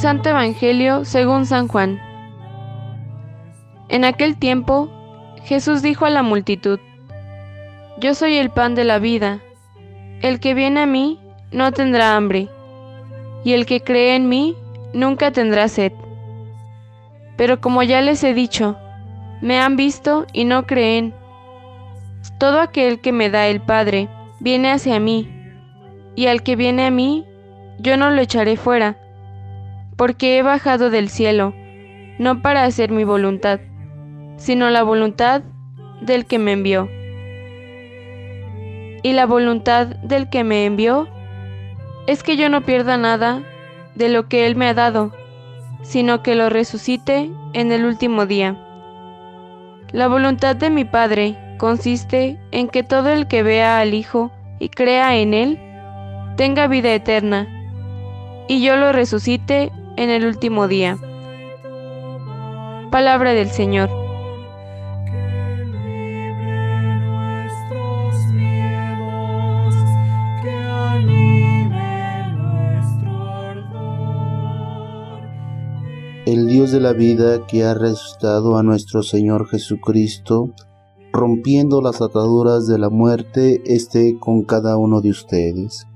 Santo Evangelio según San Juan. En aquel tiempo, Jesús dijo a la multitud, Yo soy el pan de la vida. El que viene a mí no tendrá hambre, y el que cree en mí nunca tendrá sed. Pero como ya les he dicho, me han visto y no creen. Todo aquel que me da el Padre viene hacia mí, y al que viene a mí, yo no lo echaré fuera, porque he bajado del cielo, no para hacer mi voluntad, sino la voluntad del que me envió. Y la voluntad del que me envió es que yo no pierda nada de lo que Él me ha dado, sino que lo resucite en el último día. La voluntad de mi Padre consiste en que todo el que vea al Hijo y crea en Él, tenga vida eterna, y yo lo resucite en el último día. Palabra del Señor. El Dios de la vida que ha resucitado a nuestro Señor Jesucristo, rompiendo las ataduras de la muerte, esté con cada uno de ustedes.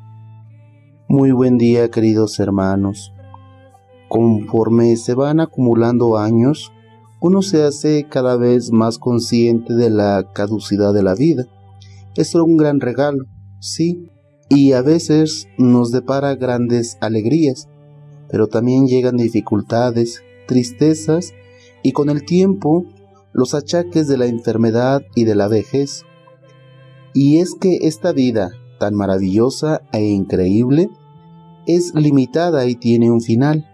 Muy buen día, queridos hermanos. Conforme se van acumulando años, uno se hace cada vez más consciente de la caducidad de la vida. Es un gran regalo, sí, y a veces nos depara grandes alegrías pero también llegan dificultades, tristezas y con el tiempo los achaques de la enfermedad y de la vejez. Y es que esta vida tan maravillosa e increíble es limitada y tiene un final.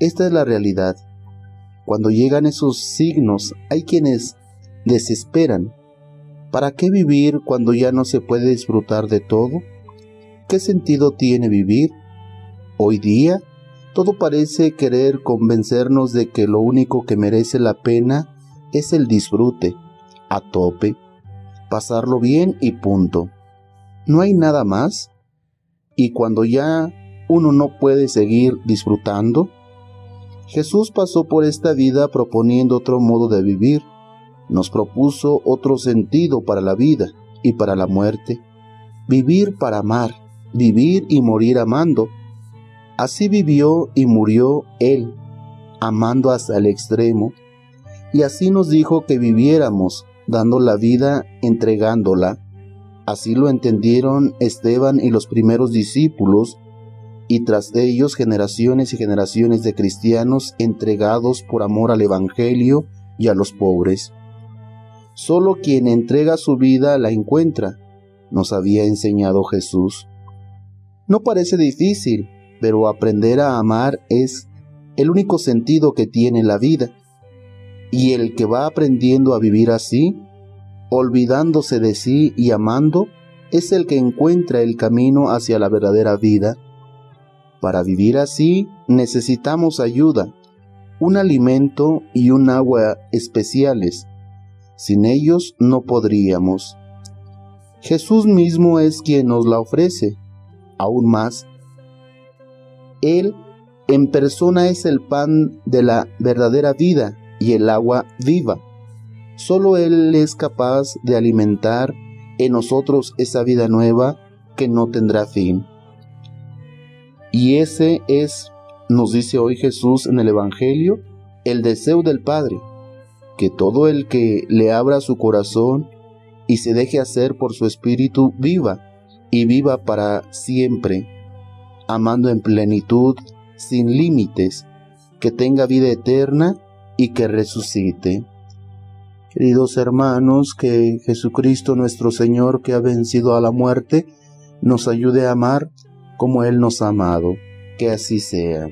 Esta es la realidad. Cuando llegan esos signos hay quienes desesperan. ¿Para qué vivir cuando ya no se puede disfrutar de todo? ¿Qué sentido tiene vivir? Hoy día todo parece querer convencernos de que lo único que merece la pena es el disfrute, a tope, pasarlo bien y punto. No hay nada más. Y cuando ya uno no puede seguir disfrutando, Jesús pasó por esta vida proponiendo otro modo de vivir, nos propuso otro sentido para la vida y para la muerte, vivir para amar, vivir y morir amando, Así vivió y murió Él, amando hasta el extremo, y así nos dijo que viviéramos, dando la vida, entregándola. Así lo entendieron Esteban y los primeros discípulos, y tras ellos generaciones y generaciones de cristianos entregados por amor al Evangelio y a los pobres. Solo quien entrega su vida la encuentra, nos había enseñado Jesús. No parece difícil, pero aprender a amar es el único sentido que tiene la vida. Y el que va aprendiendo a vivir así, olvidándose de sí y amando, es el que encuentra el camino hacia la verdadera vida. Para vivir así necesitamos ayuda, un alimento y un agua especiales. Sin ellos no podríamos. Jesús mismo es quien nos la ofrece. Aún más, él en persona es el pan de la verdadera vida y el agua viva. Solo Él es capaz de alimentar en nosotros esa vida nueva que no tendrá fin. Y ese es, nos dice hoy Jesús en el Evangelio, el deseo del Padre, que todo el que le abra su corazón y se deje hacer por su espíritu viva y viva para siempre amando en plenitud, sin límites, que tenga vida eterna y que resucite. Queridos hermanos, que Jesucristo nuestro Señor, que ha vencido a la muerte, nos ayude a amar como Él nos ha amado. Que así sea.